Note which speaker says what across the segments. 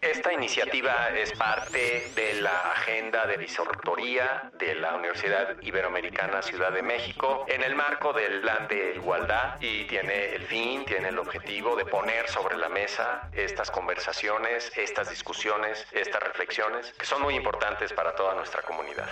Speaker 1: Esta iniciativa es parte de la agenda de visortoría de la Universidad Iberoamericana Ciudad de México en el marco del plan de igualdad y tiene el fin, tiene el objetivo de poner sobre la mesa estas conversaciones, estas discusiones, estas reflexiones que son muy importantes para toda nuestra comunidad.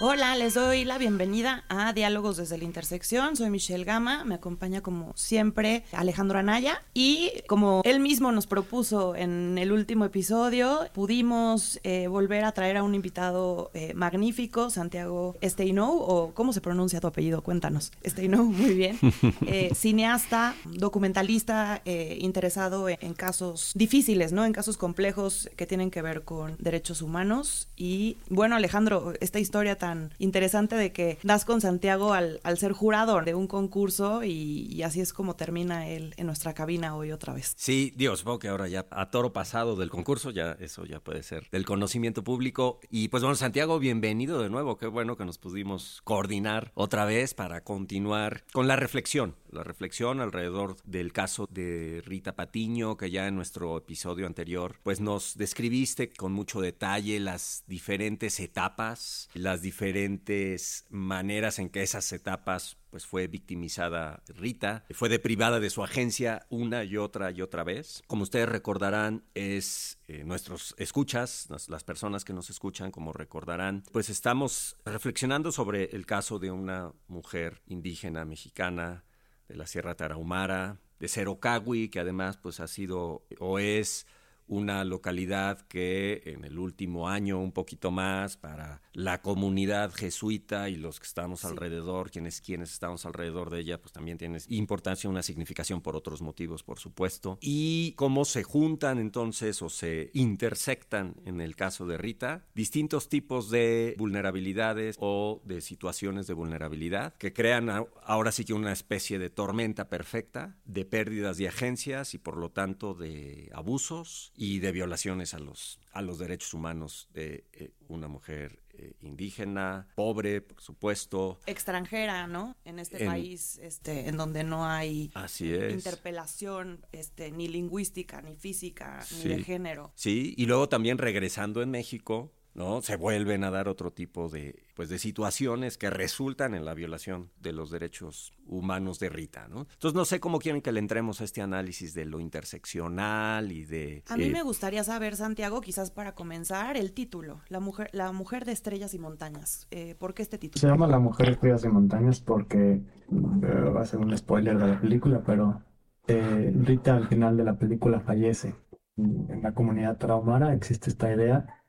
Speaker 2: Hola, les doy la bienvenida a Diálogos desde la Intersección. Soy Michelle Gama, me acompaña como siempre Alejandro Anaya y como él mismo nos propuso en el último episodio, pudimos eh, volver a traer a un invitado eh, magnífico, Santiago Steinou, o ¿cómo se pronuncia tu apellido? Cuéntanos. Steinou, muy bien. Eh, cineasta, documentalista, interesado en, en casos difíciles, ¿no? En casos complejos que tienen que ver con derechos humanos. Y bueno, Alejandro, esta historia tan interesante de que das con Santiago al, ser jurado de un concurso y, así es como termina él en nuestra cabina hoy otra vez.
Speaker 3: Sí, Dios, supongo que ahora ya a toro pasado del concurso, ya eso ya puede ser del conocimiento público. Y pues bueno, Santiago, bienvenido de nuevo. Qué bueno que nos pudimos coordinar otra vez para continuar con la reflexión, la reflexión alrededor del caso de Rita Patiño, que ya en nuestro episodio anterior pues nos describiste con mucho detalle las diferentes etapas, las diferentes diferentes maneras en que esas etapas pues fue victimizada Rita, fue deprivada de su agencia una y otra y otra vez. Como ustedes recordarán, es eh, nuestros escuchas, las personas que nos escuchan, como recordarán, pues estamos reflexionando sobre el caso de una mujer indígena mexicana de la Sierra Tarahumara, de Cerocagui, que además pues ha sido o es una localidad que en el último año, un poquito más, para la comunidad jesuita y los que estamos alrededor, quienes, quienes estamos alrededor de ella, pues también tiene importancia, una significación por otros motivos, por supuesto. Y cómo se juntan entonces o se intersectan en el caso de Rita distintos tipos de vulnerabilidades o de situaciones de vulnerabilidad que crean ahora sí que una especie de tormenta perfecta de pérdidas de agencias y por lo tanto de abusos y de violaciones a los, a los derechos humanos de eh, una mujer eh, indígena, pobre, por supuesto.
Speaker 2: Extranjera, ¿no? En este país, este, en donde no hay
Speaker 3: Así
Speaker 2: interpelación, este, ni lingüística, ni física, ni de género.
Speaker 3: Sí, y luego también regresando en México, ¿no? Se vuelven a dar otro tipo de, pues, de situaciones que resultan en la violación de los derechos humanos de Rita, ¿no? Entonces no sé cómo quieren que le entremos a este análisis de lo interseccional y de...
Speaker 2: A mí eh, me gustaría saber, Santiago, quizás para comenzar, el título, La mujer, la mujer de estrellas y montañas. Eh, ¿Por qué este título?
Speaker 4: Se llama La mujer de estrellas y montañas porque, eh, va a ser un spoiler de la película, pero Rita al final de la película fallece. En la comunidad traumara existe esta idea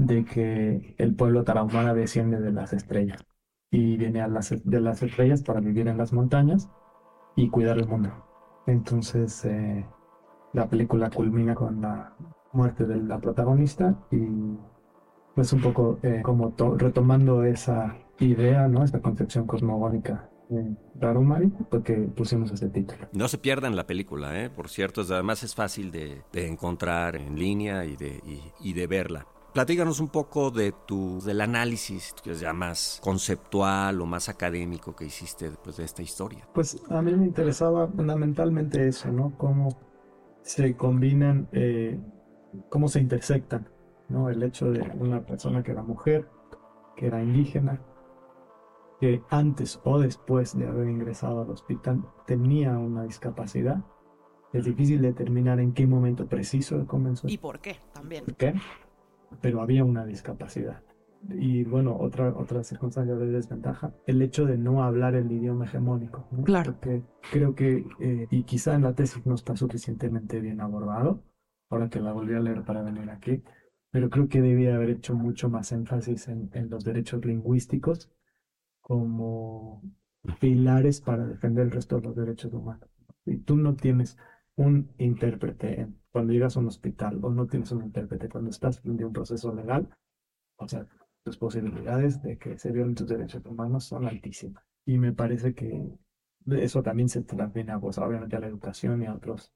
Speaker 4: de que el pueblo tarahumara desciende de las estrellas y viene las, de las estrellas para vivir en las montañas y cuidar el mundo. Entonces eh, la película culmina con la muerte de la protagonista y pues un poco eh, como retomando esa idea, ¿no? esta concepción cosmogónica de Tarahumara, porque pusimos ese título.
Speaker 3: No se pierdan la película, ¿eh? por cierto, además es fácil de, encontrar en línea y de, y de verla. Platíganos un poco de tu, del análisis, que es ya más conceptual o más académico que hiciste después de esta historia.
Speaker 4: Pues a mí me interesaba fundamentalmente eso, ¿no? Cómo se combinan, eh, cómo se intersectan, ¿no? El hecho de una persona que era mujer, que era indígena, que antes o después de haber ingresado al hospital tenía una discapacidad. Es difícil determinar en qué momento preciso comenzó.
Speaker 2: Y por qué también.
Speaker 4: ¿Por qué? Pero había una discapacidad. Y bueno, otra, otra circunstancia de desventaja, el hecho de no hablar el idioma hegemónico.
Speaker 2: Claro.
Speaker 4: que creo que, eh, y quizá en la tesis no está suficientemente bien abordado, ahora que la volví a leer para venir aquí, pero creo que debía haber hecho mucho más énfasis en, en los derechos lingüísticos como pilares para defender el resto de los derechos humanos. Y tú no tienes un intérprete cuando llegas a un hospital o no tienes un intérprete cuando estás en un proceso legal, o sea, tus posibilidades de que se violen tus derechos humanos son altísimas. Y me parece que eso también se transmite, pues, obviamente a la educación y a otros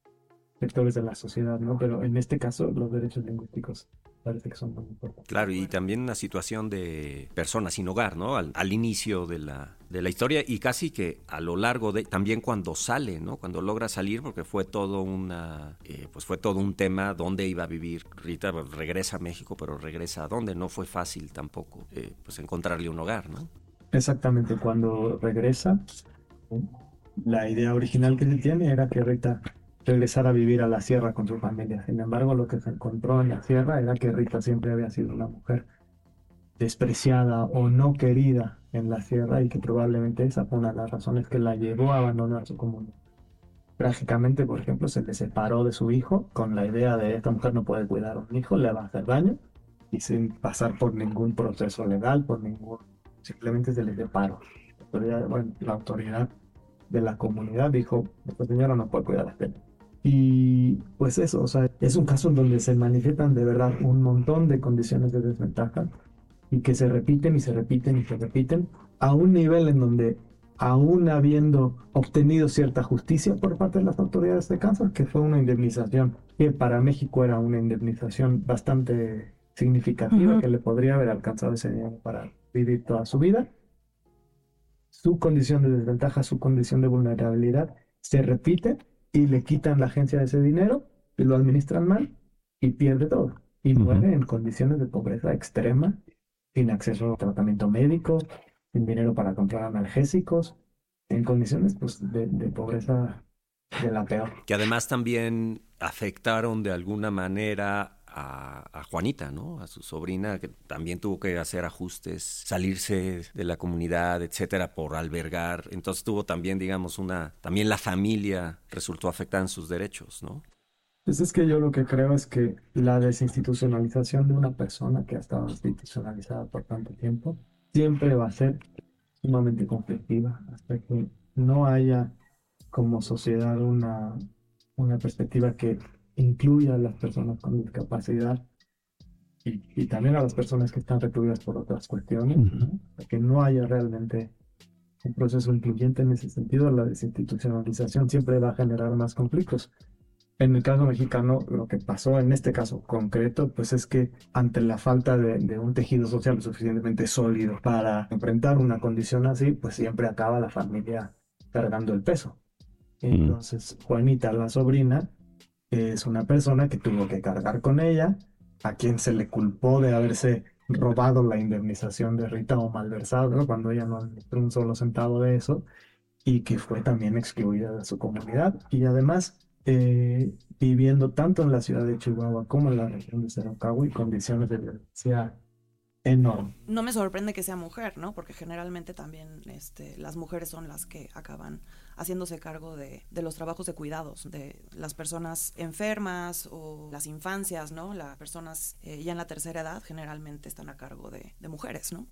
Speaker 4: sectores de la sociedad, ¿no? Pero en este caso los derechos lingüísticos parece que son muy importantes.
Speaker 3: Claro, y también una situación de personas sin hogar, ¿no? Al, al, inicio de la, de la historia y casi que a lo largo de, también cuando sale, ¿no? Cuando logra salir, porque fue todo una, eh, pues fue todo un tema, dónde iba a vivir. Rita pues, regresa a México, pero regresa a dónde, no fue fácil tampoco, eh, pues encontrarle un hogar, ¿no?
Speaker 4: Exactamente, cuando regresa, la idea original que se tiene era que Rita regresara a vivir a la sierra con su familia. Sin embargo, lo que se encontró en la sierra era que Rita siempre había sido una mujer despreciada o no querida en la sierra y que probablemente esa fue una de las razones que la llevó a abandonar su comunidad. Trágicamente, por ejemplo, se le separó de su hijo con la idea de esta mujer no puede cuidar a un hijo, le va a hacer daño y sin pasar por ningún proceso legal, por ningún, simplemente se le separó. La autoridad, bueno, la autoridad de la comunidad dijo, esta señora no puede cuidar a este y pues eso, o sea, es un caso en donde se manifiestan de verdad un montón de condiciones de desventaja y que se repiten y se repiten y se repiten a un nivel en donde aún habiendo obtenido cierta justicia por parte de las autoridades de Kansas, que fue una indemnización que para México era una indemnización bastante significativa, que le podría haber alcanzado ese dinero para vivir toda su vida, su condición de desventaja, su condición de vulnerabilidad se repite y le quitan la agencia ese dinero y lo administran mal y pierde todo. Y muere en condiciones de pobreza extrema, sin acceso a tratamiento médico, sin dinero para comprar analgésicos, en condiciones pues, de, de pobreza de la peor.
Speaker 3: Que además también afectaron de alguna manera a, Juanita, ¿no? A su sobrina, que también tuvo que hacer ajustes, salirse de la comunidad, etcétera, por albergar. Entonces tuvo también, digamos, una. También la familia resultó afectada en sus derechos, ¿no?
Speaker 4: Pues es que yo lo que creo es que la desinstitucionalización de una persona que ha estado institucionalizada por tanto tiempo siempre va a ser sumamente conflictiva hasta que no haya como sociedad una, una perspectiva que incluya a las personas con discapacidad y, también a las personas que están recluidas por otras cuestiones, que no haya realmente un proceso incluyente en ese sentido, la desinstitucionalización siempre va a generar más conflictos. En el caso mexicano, lo que pasó en este caso concreto, pues es que ante la falta de, de, un tejido social suficientemente sólido para enfrentar una condición así, pues siempre acaba la familia cargando el peso. Entonces, Juanita, la sobrina, es una persona que tuvo que cargar con ella, a quien se le culpó de haberse robado la indemnización de Rita o malversado, cuando ella no administró un solo centavo de eso, y que fue también excluida de su comunidad. Y además, eh, viviendo tanto en la ciudad de Chihuahua como en la región de Cerro y condiciones de violencia enorme.
Speaker 2: No me sorprende que sea mujer, ¿no? Porque generalmente también este, las mujeres son las que acaban haciéndose cargo de, de, los trabajos de cuidados de las personas enfermas o las infancias, ¿no? Las personas eh, ya en la tercera edad generalmente están a cargo de, de mujeres, ¿no?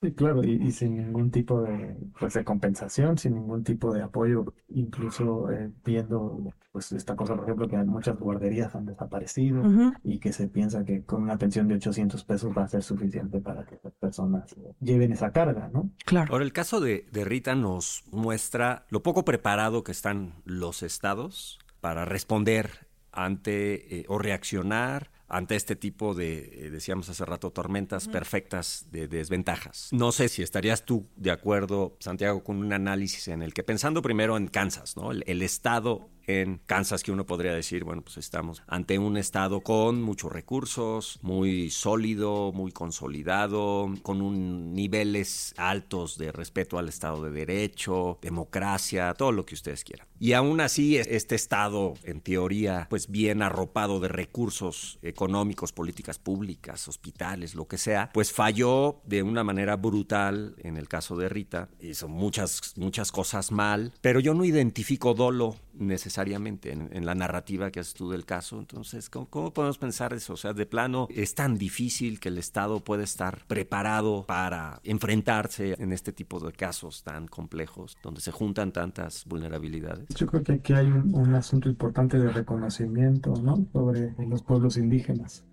Speaker 4: Sí, claro, y, sin ningún tipo de, pues, de compensación, sin ningún tipo de apoyo, incluso eh, viendo pues esta cosa, por ejemplo, que muchas guarderías han desaparecido y que se piensa que con una pensión de 800 pesos va a ser suficiente para que las personas lleven esa carga, ¿no?
Speaker 3: Claro. Ahora, el caso de, de Rita nos muestra lo poco preparado que están los estados para responder ante eh, o reaccionar ante este tipo de, eh, decíamos hace rato, tormentas perfectas de, desventajas. No sé si estarías tú de acuerdo, Santiago, con un análisis en el que, pensando primero en Kansas, ¿no? el estado en Kansas que uno podría decir, bueno, pues estamos ante un estado con muchos recursos, muy sólido, muy consolidado, con un niveles altos de respeto al Estado de Derecho, democracia, todo lo que ustedes quieran. Y aún así, este estado, en teoría, pues bien arropado de recursos económicos, políticas públicas, hospitales, lo que sea, pues falló de una manera brutal en el caso de Rita. Hizo muchas, muchas cosas mal, pero yo no identifico dolo necesariamente en, la narrativa que haces tú del caso. Entonces, ¿cómo, podemos pensar eso? O sea, de plano, es tan difícil que el Estado puede estar preparado para enfrentarse en este tipo de casos tan complejos, donde se juntan tantas vulnerabilidades.
Speaker 4: Yo creo que aquí hay un, asunto importante de reconocimiento, ¿no? Sobre los pueblos indígenas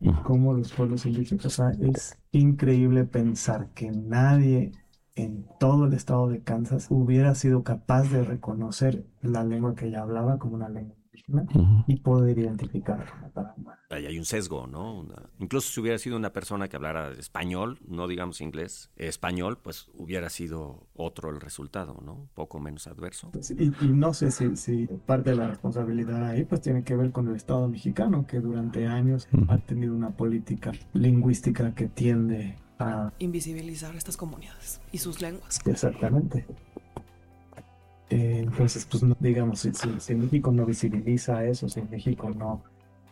Speaker 4: y cómo los pueblos indígenas, o sea, es increíble pensar que nadie en todo el estado de Kansas hubiera sido capaz de reconocer la lengua que ella hablaba como una lengua indígena y poder identificarla
Speaker 3: ahí hay un sesgo, ¿no? incluso si hubiera sido una persona que hablara español, no digamos inglés, español, pues hubiera sido otro el resultado, ¿no? Poco menos adverso.
Speaker 4: Pues, y, no sé si, si, parte de la responsabilidad ahí pues tiene que ver con el Estado mexicano, que durante años ha tenido una política lingüística que tiende a...
Speaker 2: Invisibilizar estas comunidades y sus lenguas.
Speaker 4: Exactamente. Eh, entonces, pues digamos, si, si, México no visibiliza eso, si México no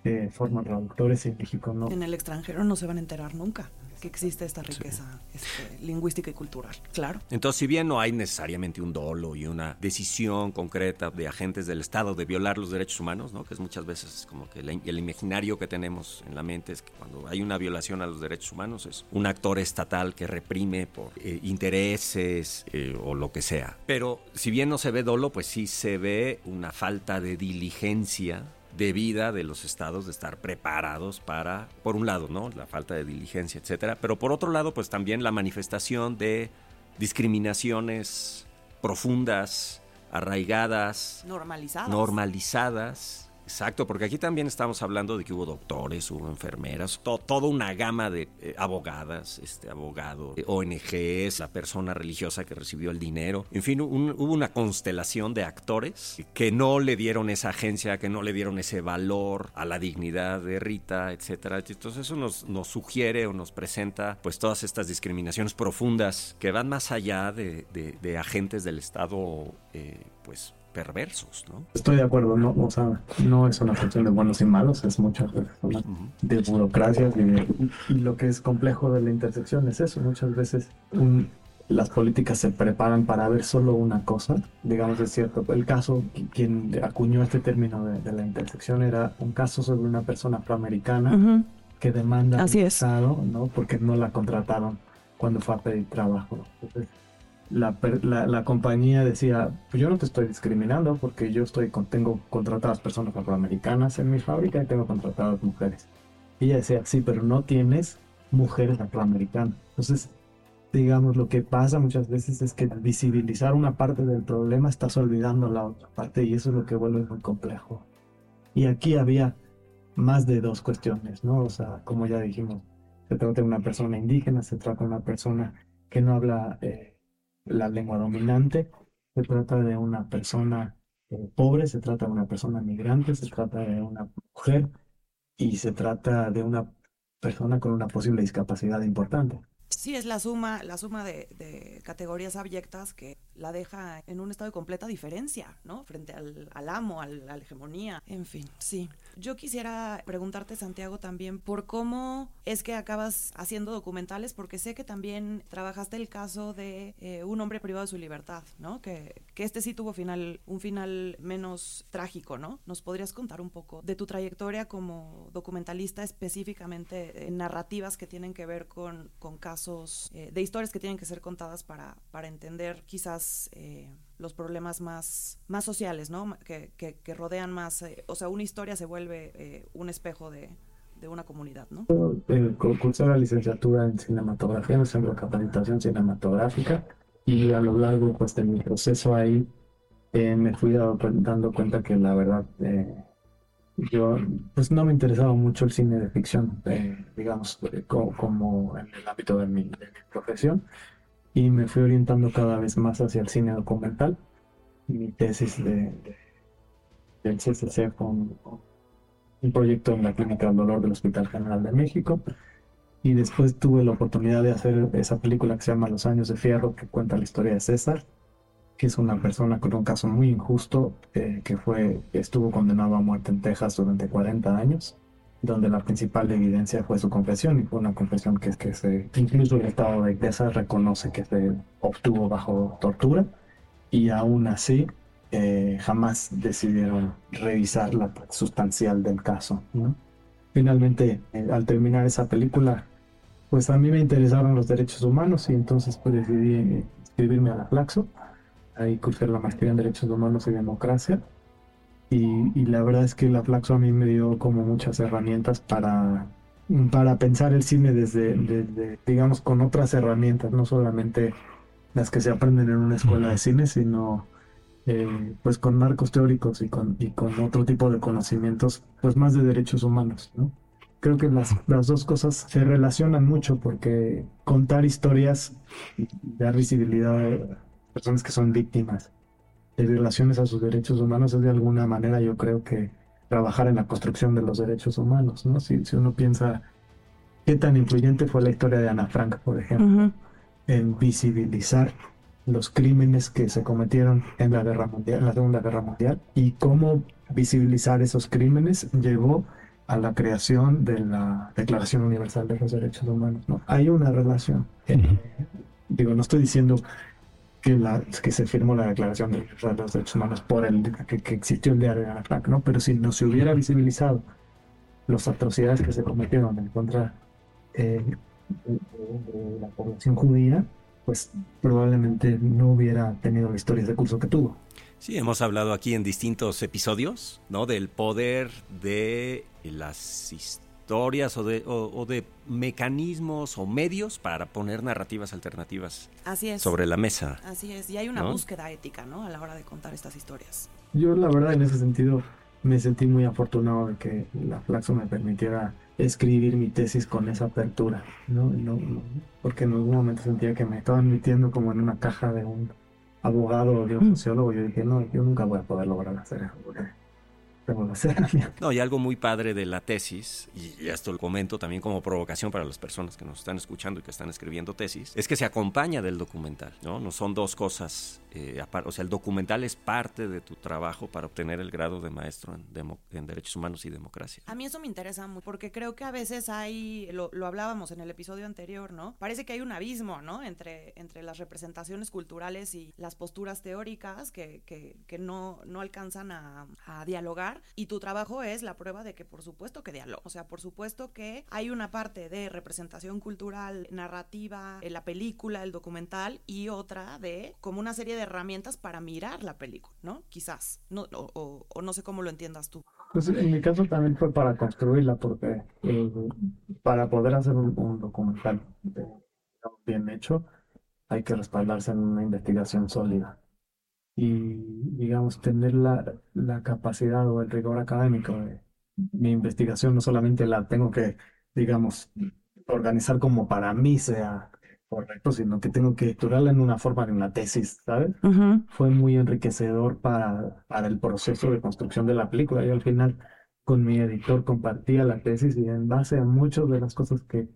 Speaker 4: eh, forma traductores, en México no...
Speaker 2: En el extranjero no se van a enterar nunca que existe esta riqueza este, lingüística y cultural, claro.
Speaker 3: Entonces, si bien no hay necesariamente un dolo y una decisión concreta de agentes del Estado de violar los derechos humanos, ¿no? que es muchas veces como que el imaginario que tenemos en la mente es que cuando hay una violación a los derechos humanos es un actor estatal que reprime por eh, intereses eh, o lo que sea. Pero si bien no se ve dolo, pues sí se ve una falta de diligencia debida de los estados de estar preparados para, por un lado, ¿no? La falta de diligencia, etcétera, pero por otro lado, pues también la manifestación de discriminaciones profundas, arraigadas,
Speaker 2: normalizadas,
Speaker 3: normalizadas Exacto, porque aquí también estamos hablando de que hubo doctores, hubo enfermeras, toda una gama de eh, abogadas, este abogado, eh, ONGs, la persona religiosa que recibió el dinero. En fin, hubo una constelación de actores que no le dieron esa agencia, que no le dieron ese valor a la dignidad de Rita, etcétera. Entonces eso nos, nos sugiere o nos presenta pues todas estas discriminaciones profundas que van más allá de, de, agentes del Estado, eh, pues perversos, ¿no?
Speaker 4: Estoy de acuerdo, no, o sea, no es una cuestión de buenos y malos, es muchas veces de burocracias y, lo que es complejo de la intersección es eso, muchas veces las políticas se preparan para ver solo una cosa, digamos es cierto, el caso, quien acuñó este término de, la intersección era un caso sobre una persona afroamericana que demanda
Speaker 2: al Estado,
Speaker 4: ¿no? Porque no la contrataron cuando fue a pedir trabajo. Entonces, la, la, compañía decía, pues yo no te estoy discriminando porque yo estoy con, tengo contratadas personas afroamericanas en mi fábrica y tengo contratadas mujeres. Y ella decía, sí, pero no tienes mujeres afroamericanas. Entonces, digamos, lo que pasa muchas veces es que visibilizar una parte del problema estás olvidando la otra parte y eso es lo que vuelve muy complejo. Y aquí había más de dos cuestiones, ¿no? O sea, como ya dijimos, se trata de una persona indígena, se trata de una persona que no habla... Eh, la lengua dominante, se trata de una persona eh, pobre, se trata de una persona migrante, se trata de una mujer y se trata de una persona con una posible discapacidad importante.
Speaker 2: Sí, es la suma, la suma de, categorías abyectas que la deja en un estado de completa diferencia, ¿no? Frente al, amo, a la hegemonía, en fin, sí. Yo quisiera preguntarte, Santiago, también por cómo es que acabas haciendo documentales, porque sé que también trabajaste el caso de eh, un hombre privado de su libertad, ¿no? Que, que este sí tuvo final, un final menos trágico, ¿no? ¿Nos podrías contar un poco de tu trayectoria como documentalista, específicamente en narrativas que tienen que ver con, con casos, eh, de historias que tienen que ser contadas para, para entender quizás... Eh, los problemas más, más sociales, ¿no? Que, que, rodean más, eh, o sea, una historia se vuelve eh, un espejo de, de, una comunidad, ¿no?
Speaker 4: El cursé la licenciatura en cinematografía en el Centro Capacitación Cinematográfica y a lo largo pues, de mi proceso ahí eh, me fui dando cuenta que la verdad yo pues no me interesaba mucho el cine de ficción, digamos, como, en el ámbito de mi, de mi profesión y me fui orientando cada vez más hacia el cine documental. Mi tesis de, del CCC fue un, proyecto en la Clínica del Dolor del Hospital General de México. Y después tuve la oportunidad de hacer esa película que se llama Los Años de Fierro, que cuenta la historia de César, que es una persona con un caso muy injusto, eh, que fue, estuvo condenado a muerte en Texas durante 40 años donde la principal evidencia fue su confesión, y fue una confesión que, que se, incluso el Estado de Texas reconoce que se obtuvo bajo tortura, y aún así eh, jamás decidieron revisar la sustancial del caso. Finalmente, eh, al terminar esa película, pues a mí me interesaron los derechos humanos y entonces pues decidí inscribirme a la Flaxo, ahí cursé la maestría en Derechos Humanos y Democracia y, la verdad es que la Flaxo a mí me dio como muchas herramientas para, para pensar el cine desde, digamos, con otras herramientas, no solamente las que se aprenden en una escuela de cine, sino eh, pues con marcos teóricos y con, y con otro tipo de conocimientos, pues más de derechos humanos, ¿no? creo que las, las dos cosas se relacionan mucho porque contar historias, dar visibilidad a personas que son víctimas de violaciones a sus derechos humanos es de alguna manera yo creo que trabajar en la construcción de los derechos humanos, ¿no? Si, si uno piensa qué tan influyente fue la historia de Ana Frank, por ejemplo, en visibilizar los crímenes que se cometieron en la guerra mundial, en la Segunda Guerra Mundial, y cómo visibilizar esos crímenes llevó a la creación de la Declaración Universal de los Derechos Humanos. ¿no? Hay una relación. digo, no estoy diciendo que, la, que se firmó la Declaración de los Derechos Humanos por el que, existió el diario de Ana Frank, ¿no? Pero si no se hubiera visibilizado las atrocidades que se cometieron en contra eh, de, la población judía, pues probablemente no hubiera tenido la historia de curso que tuvo.
Speaker 3: Sí, hemos hablado aquí en distintos episodios, ¿no? Del poder de las historias o de, o, de mecanismos o medios para poner narrativas alternativas
Speaker 2: Así es.
Speaker 3: sobre la mesa.
Speaker 2: Así es, y hay una búsqueda ética, ¿no? A la hora de contar estas historias.
Speaker 4: Yo la verdad en ese sentido me sentí muy afortunado de que la Flaxo me permitiera escribir mi tesis con esa apertura, ¿no? porque en algún momento sentía que me estaban metiendo como en una caja de un abogado o de un sociólogo. Yo dije, no, yo nunca voy a poder lograr hacer eso.
Speaker 3: No, y algo muy padre de la tesis, y esto lo comento también como provocación para las personas que nos están escuchando y que están escribiendo tesis, es que se acompaña del documental, ¿no? No son dos cosas, eh, o sea, el documental es parte de tu trabajo para obtener el grado de maestro en, derechos humanos y democracia.
Speaker 2: A mí eso me interesa mucho, porque creo que a veces hay, lo, hablábamos en el episodio anterior, ¿no? Parece que hay un abismo, ¿no? Entre, entre las representaciones culturales y las posturas teóricas que, que, no, no alcanzan a, a dialogar y tu trabajo es la prueba de que por supuesto que diálogo, o sea, por supuesto que hay una parte de representación cultural, narrativa, en la película, el documental y otra de como una serie de herramientas para mirar la película, ¿no? Quizás, no, o, no sé cómo lo entiendas tú.
Speaker 4: Pues en mi caso también fue para construirla, porque eh, para poder hacer un, documental bien hecho, hay que respaldarse en una investigación sólida y, digamos, tener la, la capacidad o el rigor académico de mi investigación, no solamente la tengo que, digamos, organizar como para mí sea correcto, sino que tengo que estructurarla en una forma de una tesis, ¿sabes? Fue muy enriquecedor para, para el proceso de construcción de la película. Yo al final con mi editor compartía la tesis y en base a muchas de las cosas que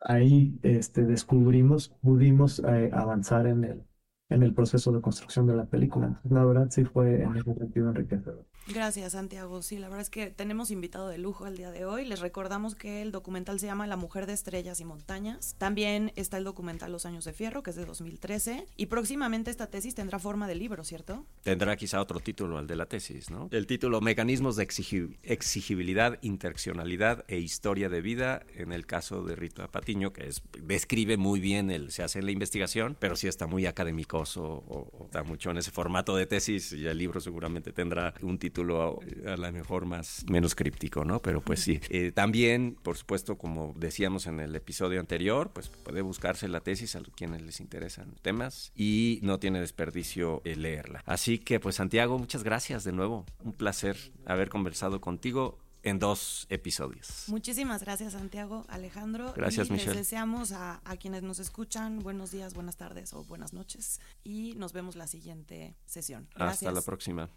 Speaker 4: ahí este, descubrimos, pudimos eh, avanzar en el, en el proceso de construcción de la película. la verdad sí fue en ese sentido enriquecedor.
Speaker 2: Gracias, Santiago. Sí, la verdad es que tenemos invitado de lujo el día de hoy. Les recordamos que el documental se llama La mujer de estrellas y montañas. También está el documental Los años de fierro, que es de 2013. Y próximamente esta tesis tendrá forma de libro, ¿cierto?
Speaker 3: Tendrá quizá otro título al de la tesis, ¿no? El título Mecanismos de exigibilidad, interaccionalidad e historia de vida en el caso de Rita Patiño, que es, describe muy bien, el, se hace la investigación, pero sí está muy académicoso o, o está mucho en ese formato de tesis y el libro seguramente tendrá un título título a, lo mejor más menos críptico, ¿no? Pero pues sí. Eh, también, por supuesto, como decíamos en el episodio anterior, pues puede buscarse la tesis a quienes les interesan temas y no tiene desperdicio eh, leerla. Así que pues Santiago, muchas gracias de nuevo. Un placer haber conversado contigo en dos episodios.
Speaker 2: Muchísimas gracias Santiago, Alejandro.
Speaker 3: Gracias
Speaker 2: y
Speaker 3: Michelle.
Speaker 2: Les deseamos a, a, quienes nos escuchan buenos días, buenas tardes o buenas noches y nos vemos la siguiente sesión.
Speaker 3: Hasta la próxima.